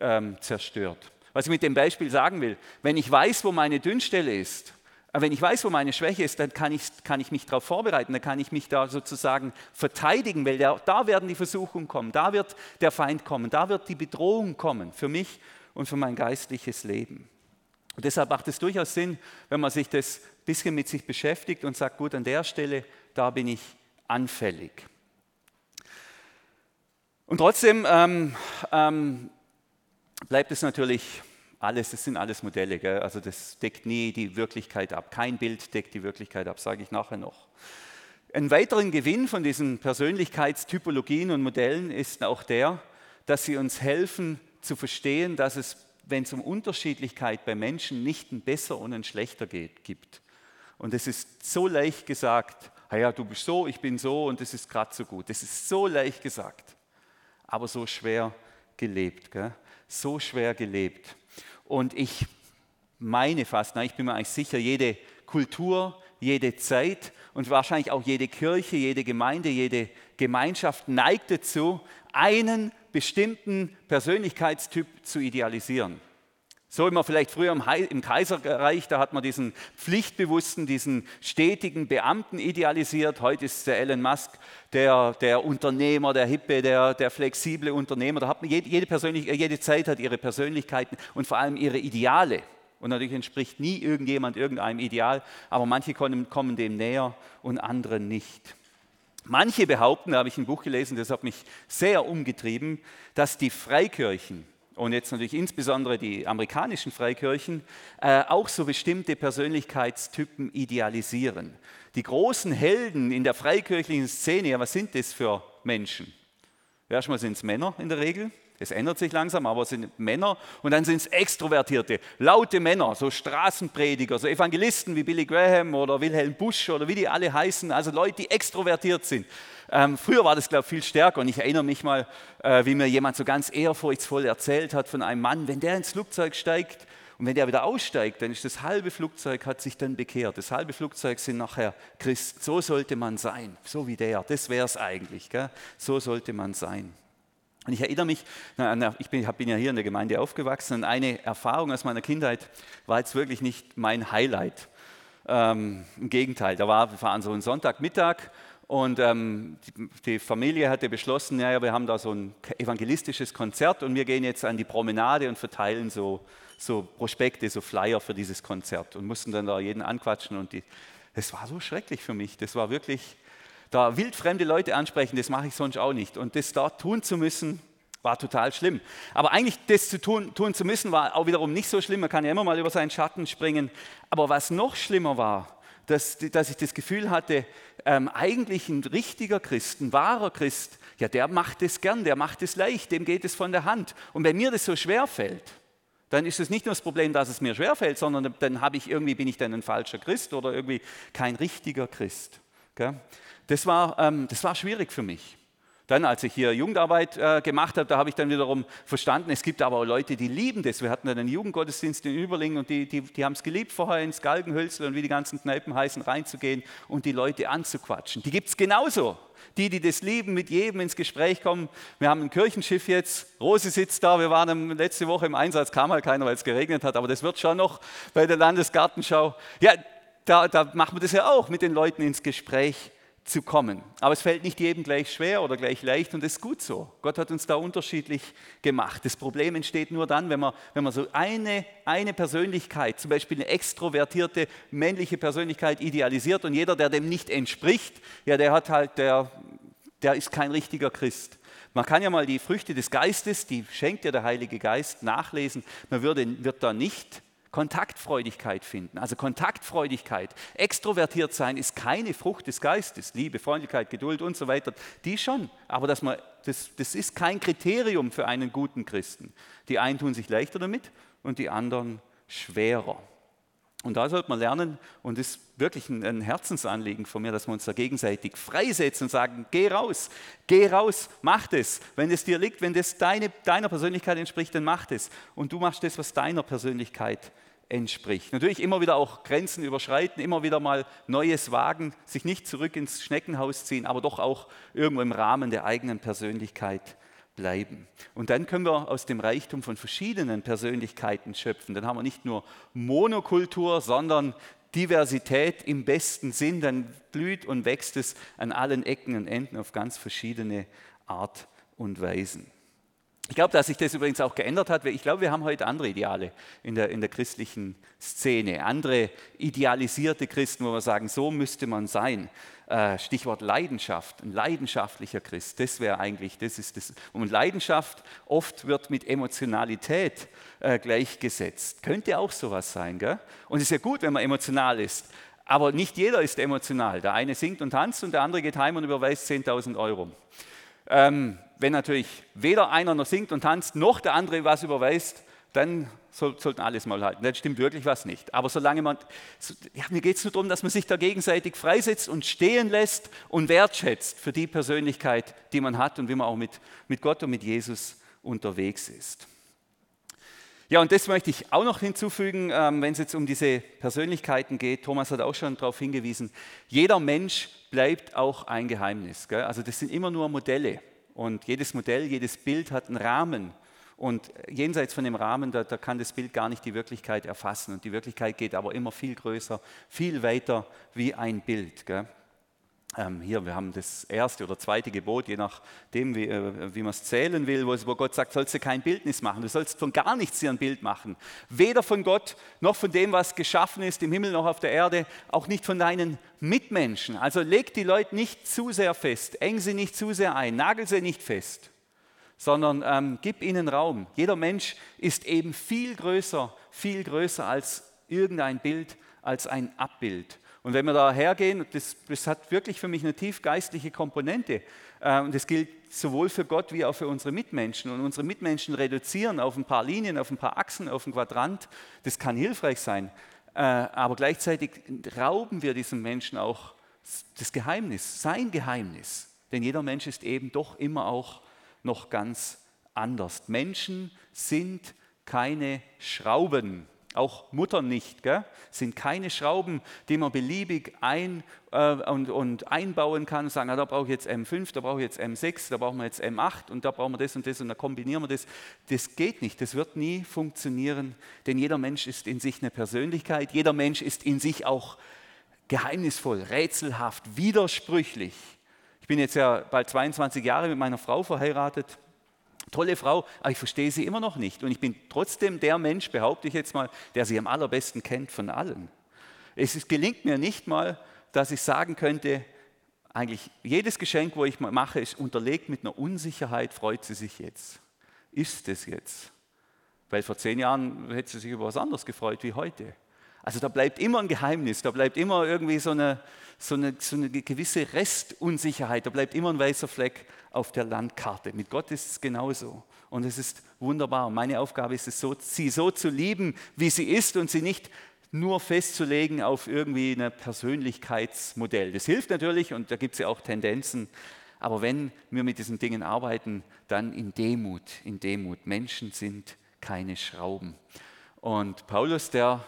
ähm, zerstört. Was ich mit dem Beispiel sagen will, wenn ich weiß, wo meine Dünnstelle ist, aber wenn ich weiß, wo meine Schwäche ist, dann kann ich, kann ich mich darauf vorbereiten, dann kann ich mich da sozusagen verteidigen, weil der, da werden die Versuchungen kommen, da wird der Feind kommen, da wird die Bedrohung kommen für mich und für mein geistliches Leben. Und deshalb macht es durchaus Sinn, wenn man sich das ein bisschen mit sich beschäftigt und sagt, gut, an der Stelle, da bin ich anfällig. Und trotzdem ähm, ähm, bleibt es natürlich alles, das sind alles Modelle, gell? also das deckt nie die Wirklichkeit ab. Kein Bild deckt die Wirklichkeit ab, sage ich nachher noch. Ein weiteren Gewinn von diesen Persönlichkeitstypologien und Modellen ist auch der, dass sie uns helfen zu verstehen, dass es, wenn es um Unterschiedlichkeit bei Menschen nicht ein besser und ein schlechter geht, gibt. Und es ist so leicht gesagt, ja, du bist so, ich bin so und es ist gerade so gut. Das ist so leicht gesagt, aber so schwer gelebt. Gell? So schwer gelebt. Und ich meine fast, na, ich bin mir eigentlich sicher, jede Kultur, jede Zeit und wahrscheinlich auch jede Kirche, jede Gemeinde, jede Gemeinschaft neigt dazu, einen bestimmten Persönlichkeitstyp zu idealisieren. So immer vielleicht früher im Kaiserreich, da hat man diesen pflichtbewussten, diesen stetigen Beamten idealisiert. Heute ist der Elon Musk der, der Unternehmer, der Hippe, der, der flexible Unternehmer. Da hat man jede, jede, Persönlich jede Zeit hat ihre Persönlichkeiten und vor allem ihre Ideale. Und natürlich entspricht nie irgendjemand irgendeinem Ideal, aber manche kommen, kommen dem näher und andere nicht. Manche behaupten, da habe ich ein Buch gelesen, das hat mich sehr umgetrieben, dass die Freikirchen, und jetzt natürlich insbesondere die amerikanischen Freikirchen, äh, auch so bestimmte Persönlichkeitstypen idealisieren. Die großen Helden in der freikirchlichen Szene, ja, was sind das für Menschen? Erstmal sind es Männer in der Regel, es ändert sich langsam, aber es sind Männer und dann sind es Extrovertierte, laute Männer, so Straßenprediger, so Evangelisten wie Billy Graham oder Wilhelm Busch oder wie die alle heißen, also Leute, die extrovertiert sind. Ähm, früher war das, glaube ich, viel stärker und ich erinnere mich mal, äh, wie mir jemand so ganz ehrfurchtsvoll erzählt hat von einem Mann, wenn der ins Flugzeug steigt und wenn der wieder aussteigt, dann ist das halbe Flugzeug, hat sich dann bekehrt. Das halbe Flugzeug sind nachher Christen. So sollte man sein, so wie der. Das wäre es eigentlich. Gell? So sollte man sein. Und ich erinnere mich, ich bin, ja hier in der Gemeinde aufgewachsen und eine Erfahrung aus meiner Kindheit war jetzt wirklich nicht mein Highlight. Ähm, Im Gegenteil, da war, wir waren so ein Sonntagmittag und ähm, die, Familie hatte beschlossen, ja, wir haben da so ein evangelistisches Konzert und wir gehen jetzt an die Promenade und verteilen so, so Prospekte, so Flyer für dieses Konzert und mussten dann da jeden anquatschen und die, das war so schrecklich für mich. Das war wirklich da wildfremde Leute ansprechen, das mache ich sonst auch nicht. Und das da tun zu müssen, war total schlimm. Aber eigentlich das zu tun, tun zu müssen, war auch wiederum nicht so schlimm. Man kann ja immer mal über seinen Schatten springen. Aber was noch schlimmer war, dass, dass ich das Gefühl hatte, ähm, eigentlich ein richtiger Christ, ein wahrer Christ, ja, der macht es gern, der macht es leicht, dem geht es von der Hand. Und wenn mir das so schwer fällt, dann ist es nicht nur das Problem, dass es mir schwer fällt, sondern dann habe ich irgendwie bin ich dann ein falscher Christ oder irgendwie kein richtiger Christ. Das war, ähm, das war schwierig für mich. Dann, als ich hier Jugendarbeit äh, gemacht habe, da habe ich dann wiederum verstanden, es gibt aber auch Leute, die lieben das. Wir hatten dann einen Jugendgottesdienst in Überlingen und die, die, die haben es geliebt, vorher ins Galgenhölzl und wie die ganzen Kneipen heißen, reinzugehen und die Leute anzuquatschen. Die gibt es genauso. Die, die das lieben, mit jedem ins Gespräch kommen. Wir haben ein Kirchenschiff jetzt, Rose sitzt da, wir waren letzte Woche im Einsatz, kam halt keiner, weil es geregnet hat, aber das wird schon noch bei der Landesgartenschau. Ja, da, da machen wir das ja auch, mit den Leuten ins Gespräch zu kommen. Aber es fällt nicht jedem gleich schwer oder gleich leicht und das ist gut so. Gott hat uns da unterschiedlich gemacht. Das Problem entsteht nur dann, wenn man, wenn man so eine, eine Persönlichkeit, zum Beispiel eine extrovertierte männliche Persönlichkeit idealisiert und jeder, der dem nicht entspricht, ja, der hat halt, der, der ist kein richtiger Christ. Man kann ja mal die Früchte des Geistes, die schenkt ja der Heilige Geist, nachlesen. Man würde, wird da nicht Kontaktfreudigkeit finden. Also Kontaktfreudigkeit, extrovertiert sein ist keine Frucht des Geistes. Liebe, Freundlichkeit, Geduld und so weiter, die schon. Aber dass man, das, das ist kein Kriterium für einen guten Christen. Die einen tun sich leichter damit und die anderen schwerer. Und da sollte man lernen, und das ist wirklich ein Herzensanliegen von mir, dass wir uns da gegenseitig freisetzen und sagen, geh raus, geh raus, mach das. Wenn es dir liegt, wenn das deine, deiner Persönlichkeit entspricht, dann mach das. Und du machst das, was deiner Persönlichkeit entspricht entspricht. Natürlich immer wieder auch Grenzen überschreiten, immer wieder mal Neues wagen, sich nicht zurück ins Schneckenhaus ziehen, aber doch auch irgendwo im Rahmen der eigenen Persönlichkeit bleiben. Und dann können wir aus dem Reichtum von verschiedenen Persönlichkeiten schöpfen. Dann haben wir nicht nur Monokultur, sondern Diversität im besten Sinn. Dann blüht und wächst es an allen Ecken und Enden auf ganz verschiedene Art und Weisen. Ich glaube, dass sich das übrigens auch geändert hat. Ich glaube, wir haben heute andere Ideale in der, in der christlichen Szene. Andere idealisierte Christen, wo wir sagen, so müsste man sein. Äh, Stichwort Leidenschaft, ein leidenschaftlicher Christ, das wäre eigentlich, das ist das. Und Leidenschaft oft wird mit Emotionalität äh, gleichgesetzt. Könnte auch sowas sein, gell? Und es ist ja gut, wenn man emotional ist. Aber nicht jeder ist emotional. Der eine singt und tanzt und der andere geht heim und überweist 10.000 Euro. Ähm, wenn natürlich weder einer noch singt und tanzt, noch der andere was überweist, dann soll, sollten alles mal halten. Dann stimmt wirklich was nicht. Aber solange man, ja, mir geht es nur darum, dass man sich da gegenseitig freisetzt und stehen lässt und wertschätzt für die Persönlichkeit, die man hat und wie man auch mit, mit Gott und mit Jesus unterwegs ist. Ja, und das möchte ich auch noch hinzufügen, ähm, wenn es jetzt um diese Persönlichkeiten geht. Thomas hat auch schon darauf hingewiesen, jeder Mensch bleibt auch ein Geheimnis. Gell? Also das sind immer nur Modelle. Und jedes Modell, jedes Bild hat einen Rahmen. Und jenseits von dem Rahmen, da, da, kann das Bild gar nicht die Wirklichkeit erfassen. Und die Wirklichkeit geht aber immer viel größer, viel weiter wie ein Bild. Gell? Ähm, hier, wir haben das erste oder zweite Gebot, je nachdem, wie, äh, wie man es zählen will, wo, Gott sagt, sollst du kein Bildnis machen. Du sollst von gar nichts dir ein Bild machen. Weder von Gott, noch von dem, was geschaffen ist, im Himmel noch auf der Erde, auch nicht von deinen Mitmenschen. Also leg die Leute nicht zu sehr fest, eng sie nicht zu sehr ein, nagel sie nicht fest, sondern ähm, gib ihnen Raum. Jeder Mensch ist eben viel größer, viel größer als irgendein Bild, als ein Abbild. Und wenn wir da hergehen, das, das hat wirklich für mich eine tief geistliche Komponente. Äh, und das gilt sowohl für Gott wie auch für unsere Mitmenschen. Und unsere Mitmenschen reduzieren auf ein paar Linien, auf ein paar Achsen, auf ein Quadrant, das kann hilfreich sein. Äh, aber gleichzeitig rauben wir diesem Menschen auch das Geheimnis, sein Geheimnis. Denn jeder Mensch ist eben doch immer auch noch ganz anders. Menschen sind keine Schrauben, auch Muttern nicht, gell? sind keine Schrauben, die man beliebig ein, äh, und, und, einbauen kann und sagen, ah, da brauche ich jetzt M5, da brauche ich jetzt M6, da brauchen wir jetzt M8 und da brauchen wir das und das und da kombinieren wir das. Das geht nicht, das wird nie funktionieren, denn jeder Mensch ist in sich eine Persönlichkeit, jeder Mensch ist in sich auch geheimnisvoll, rätselhaft, widersprüchlich. Ich bin jetzt ja bald 22 Jahre mit meiner Frau verheiratet Tolle Frau, aber ich verstehe sie immer noch nicht. Und ich bin trotzdem der Mensch, behaupte ich jetzt mal, der sie am allerbesten kennt von allen. Es gelingt mir nicht mal, dass ich sagen könnte, eigentlich jedes Geschenk, wo ich mache, ist unterlegt mit einer Unsicherheit, freut sie sich jetzt. Ist es jetzt? Weil vor zehn Jahren hätte sie sich über was anderes gefreut wie heute. Also da bleibt immer ein Geheimnis, da bleibt immer irgendwie so eine, so eine, so eine gewisse Restunsicherheit, da bleibt immer ein weißer Fleck auf der Landkarte. Mit Gott ist es genauso. Und es ist wunderbar. Meine Aufgabe ist es, so, sie so zu lieben, wie sie ist und sie nicht nur festzulegen auf irgendwie ein Persönlichkeitsmodell. Das hilft natürlich und da gibt es ja auch Tendenzen. Aber wenn wir mit diesen Dingen arbeiten, dann in Demut, in Demut. Menschen sind keine Schrauben. Und Paulus, der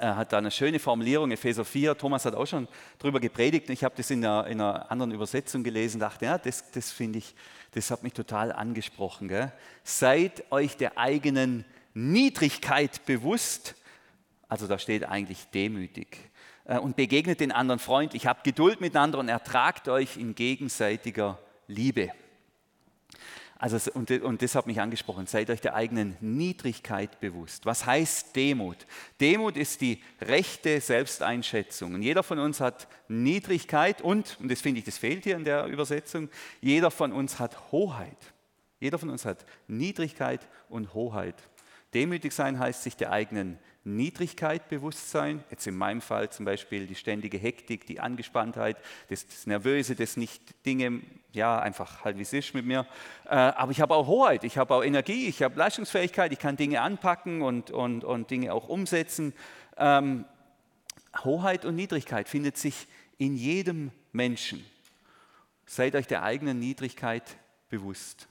er hat da eine schöne Formulierung, Epheser 4. Thomas hat auch schon darüber gepredigt. Ich habe das in einer, in einer, anderen Übersetzung gelesen, dachte, ja, das, das finde ich, das hat mich total angesprochen. Gell? Seid euch der eigenen Niedrigkeit bewusst. Also da steht eigentlich demütig. äh, und begegnet den anderen freundlich, habt Geduld miteinander und ertragt euch in gegenseitiger Liebe. Also, und, und das hat mich angesprochen, seid euch der eigenen Niedrigkeit bewusst. Was heißt Demut? Demut ist die rechte Selbsteinschätzung. Und jeder von uns hat Niedrigkeit und, und das finde ich, das fehlt hier in der Übersetzung, jeder von uns hat Hoheit. Jeder von uns hat Niedrigkeit und Hoheit. Demütig sein heißt sich der eigenen Niedrigkeit bewusst sein. Jetzt in meinem Fall zum Beispiel die ständige Hektik, die Angespanntheit, das, das Nervöse, das nicht Dinge, ja, einfach halt wie es ist mit mir. Äh, aber ich habe auch Hoheit, ich habe auch Energie, ich habe Leistungsfähigkeit, ich kann Dinge anpacken und, und, und Dinge auch umsetzen. Ähm, Hoheit und Niedrigkeit findet sich in jedem Menschen. Seid euch der eigenen Niedrigkeit bewusst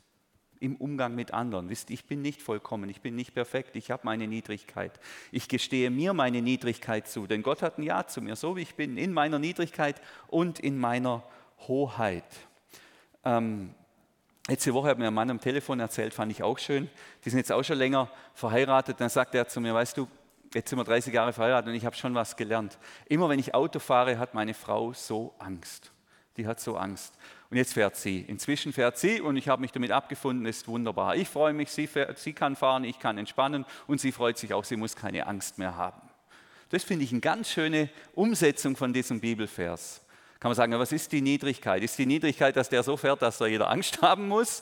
im Umgang mit anderen. Wisst, ich bin nicht vollkommen, ich bin nicht perfekt, ich habe meine Niedrigkeit. Ich gestehe mir meine Niedrigkeit zu, denn Gott hat ein Ja zu mir, so wie ich bin, in meiner Niedrigkeit und in meiner Hoheit. Ähm, letzte Woche hat mir ein Mann am Telefon erzählt, fand ich auch schön. Die sind jetzt auch schon länger verheiratet. Dann sagt er zu mir, weißt du, jetzt sind wir 30 Jahre verheiratet und ich habe schon was gelernt. Immer wenn ich Auto fahre, hat meine Frau so Angst. Die hat so Angst. Und jetzt fährt sie. Inzwischen fährt sie und ich habe mich damit abgefunden, ist wunderbar. Ich freue mich, sie, fährt, sie kann fahren, ich kann entspannen und sie freut sich auch, sie muss keine Angst mehr haben. Das finde ich eine ganz schöne Umsetzung von diesem Bibelvers. Kann man sagen, was ist die Niedrigkeit? Ist die Niedrigkeit, dass der so fährt, dass da jeder Angst haben muss?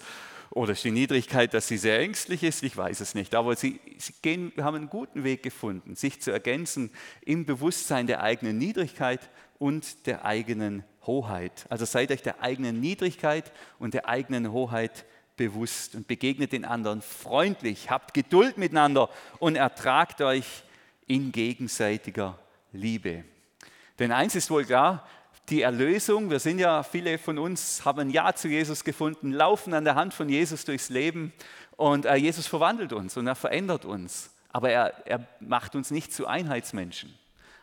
Oder ist die Niedrigkeit, dass sie sehr ängstlich ist? Ich weiß es nicht. Aber sie, sie gehen, haben einen guten Weg gefunden, sich zu ergänzen im Bewusstsein der eigenen Niedrigkeit und der eigenen Hoheit. Also seid euch der eigenen Niedrigkeit und der eigenen Hoheit bewusst und begegnet den anderen freundlich, habt Geduld miteinander und ertragt euch in gegenseitiger Liebe. Denn eins ist wohl klar, die Erlösung, wir sind ja, viele von uns haben ein Ja zu Jesus gefunden, laufen an der Hand von Jesus durchs Leben und äh, Jesus verwandelt uns und er verändert uns. Aber er, er macht uns nicht zu Einheitsmenschen.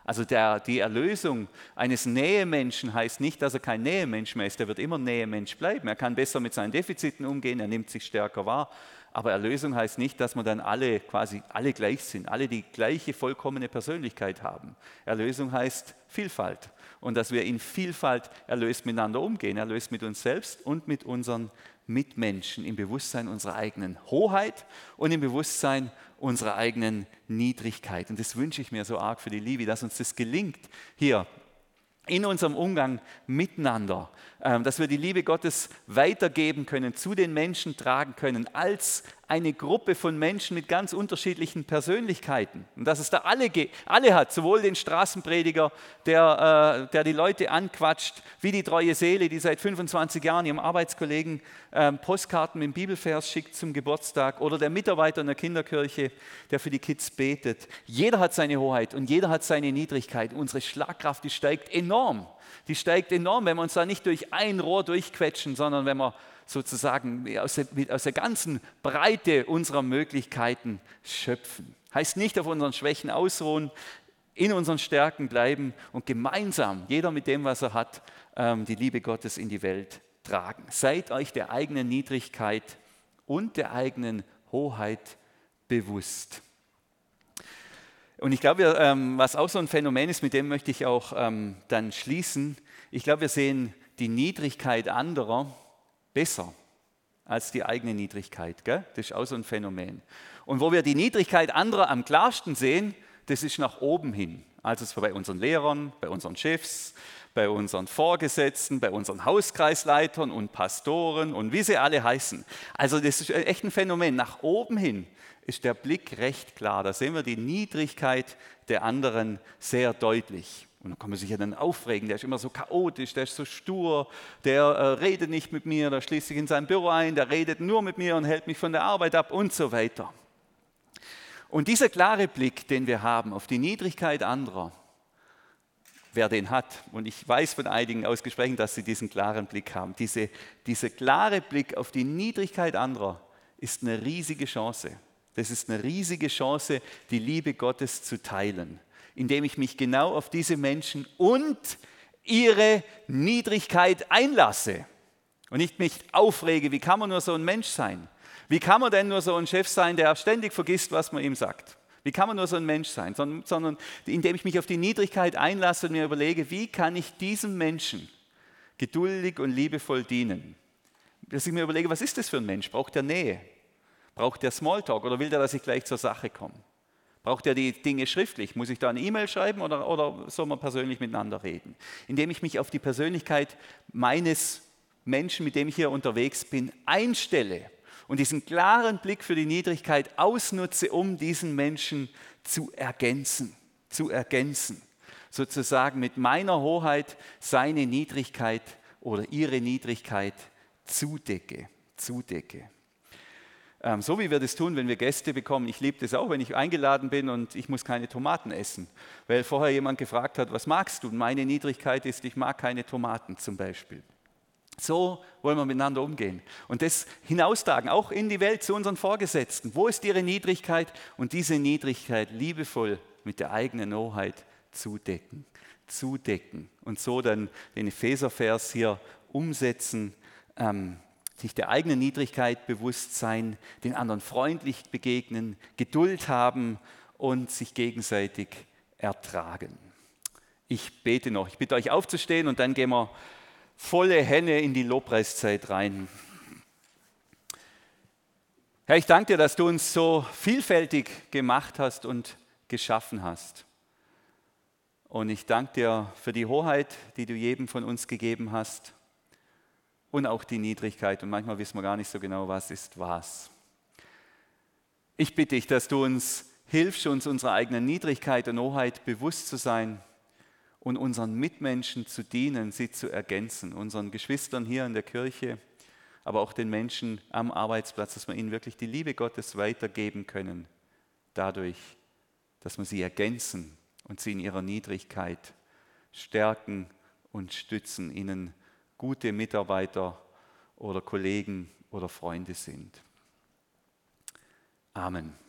Also der, die Erlösung eines Nähemenschen heißt nicht, dass er kein Nähemensch mehr ist. Er wird immer Nähemensch bleiben. Er kann besser mit seinen Defiziten umgehen, er nimmt sich stärker wahr. Aber Erlösung heißt nicht, dass wir dann alle quasi alle gleich sind, alle die gleiche vollkommene Persönlichkeit haben. Erlösung heißt Vielfalt und dass wir in Vielfalt erlöst miteinander umgehen, erlöst mit uns selbst und mit unseren Mitmenschen im Bewusstsein unserer eigenen Hoheit und im Bewusstsein unserer eigenen Niedrigkeit. Und das wünsche ich mir so arg für die Liebe, dass uns das gelingt, hier in unserem Umgang miteinander, dass wir die Liebe Gottes weitergeben können, zu den Menschen tragen können, als eine Gruppe von Menschen mit ganz unterschiedlichen Persönlichkeiten. Und dass es da alle, alle hat, sowohl den Straßenprediger, der, äh, der die Leute anquatscht, wie die treue Seele, die seit 25 Jahren ihrem Arbeitskollegen ähm, Postkarten mit Bibelvers schickt zum Geburtstag, oder der Mitarbeiter in der Kinderkirche, der für die Kids betet. Jeder hat seine Hoheit und jeder hat seine Niedrigkeit. Unsere Schlagkraft, die steigt enorm. Die steigt enorm, wenn wir uns da nicht durch ein Rohr durchquetschen, sondern wenn wir sozusagen aus der, aus der ganzen Breite unserer Möglichkeiten schöpfen. Heißt nicht auf unseren Schwächen ausruhen, in unseren Stärken bleiben und gemeinsam, jeder mit dem, was er hat, ähm, die Liebe Gottes in die Welt tragen. Seid euch der eigenen Niedrigkeit und der eigenen Hoheit bewusst. Und ich glaube, ähm, was auch so ein Phänomen ist, mit dem möchte ich auch ähm, dann schließen, ich glaube, wir sehen die Niedrigkeit anderer besser als die eigene Niedrigkeit. Gell? Das ist auch so ein Phänomen. Und wo wir die Niedrigkeit anderer am klarsten sehen, das ist nach oben hin. Also bei unseren Lehrern, bei unseren Chefs, bei unseren Vorgesetzten, bei unseren Hauskreisleitern und Pastoren und wie sie alle heißen. Also das ist echt ein Phänomen. Nach oben hin ist der Blick recht klar. Da sehen wir die Niedrigkeit der anderen sehr deutlich. Und dann kann man sich ja dann aufregen, der ist immer so chaotisch, der ist so stur, der äh, redet nicht mit mir, der schließt sich in sein Büro ein, der redet nur mit mir und hält mich von der Arbeit ab und so weiter. Und dieser klare Blick, den wir haben auf die Niedrigkeit anderer, wer den hat, und ich weiß von einigen aus Gesprächen, dass sie diesen klaren Blick haben, diese, dieser klare Blick auf die Niedrigkeit anderer ist eine riesige Chance. Das ist eine riesige Chance, die Liebe Gottes zu teilen indem ich mich genau auf diese Menschen und ihre Niedrigkeit einlasse und nicht mich aufrege, wie kann man nur so ein Mensch sein? Wie kann man denn nur so ein Chef sein, der ständig vergisst, was man ihm sagt? Wie kann man nur so ein Mensch sein? Sondern, sondern indem ich mich auf die Niedrigkeit einlasse und mir überlege, wie kann ich diesem Menschen geduldig und liebevoll dienen? Dass ich mir überlege, was ist das für ein Mensch? Braucht er Nähe? Braucht er Smalltalk oder will der, dass ich gleich zur Sache komme? Braucht er die Dinge schriftlich? Muss ich da eine E-Mail schreiben oder, oder soll man persönlich miteinander reden? Indem ich mich auf die Persönlichkeit meines Menschen, mit dem ich hier unterwegs bin, einstelle und diesen klaren Blick für die Niedrigkeit ausnutze, um diesen Menschen zu ergänzen, zu ergänzen. Sozusagen mit meiner Hoheit seine Niedrigkeit oder ihre Niedrigkeit zudecke, zudecke. Ähm, so wie wir das tun, wenn wir Gäste bekommen. Ich liebe das auch, wenn ich eingeladen bin und ich muss keine Tomaten essen, weil vorher jemand gefragt hat, was magst du? Und meine Niedrigkeit ist, ich mag keine Tomaten zum Beispiel. So wollen wir miteinander umgehen und das hinaustragen, auch in die Welt zu unseren Vorgesetzten. Wo ist ihre Niedrigkeit? Und diese Niedrigkeit liebevoll mit der eigenen Hoheit zudecken, zudecken und so dann den Epheservers hier umsetzen. Ähm, sich der eigenen Niedrigkeit bewusst sein, den anderen freundlich begegnen, Geduld haben und sich gegenseitig ertragen. Ich bete noch. Ich bitte euch aufzustehen und dann gehen wir volle Henne in die Lobpreiszeit rein. Herr, ich danke dir, dass du uns so vielfältig gemacht hast und geschaffen hast. Und ich danke dir für die Hoheit, die du jedem von uns gegeben hast und auch die Niedrigkeit. Und manchmal wissen wir gar nicht so genau, was ist was. Ich bitte dich, dass du uns hilfst, uns unserer eigenen Niedrigkeit und Hoheit bewusst zu sein und unseren Mitmenschen zu dienen, sie zu ergänzen, unseren Geschwistern hier in der Kirche, aber auch den Menschen am Arbeitsplatz, dass wir ihnen wirklich die Liebe Gottes weitergeben können, dadurch, dass wir sie ergänzen und sie in ihrer Niedrigkeit stärken und stützen, ihnen gute Mitarbeiter oder Kollegen oder Freunde sind. Amen.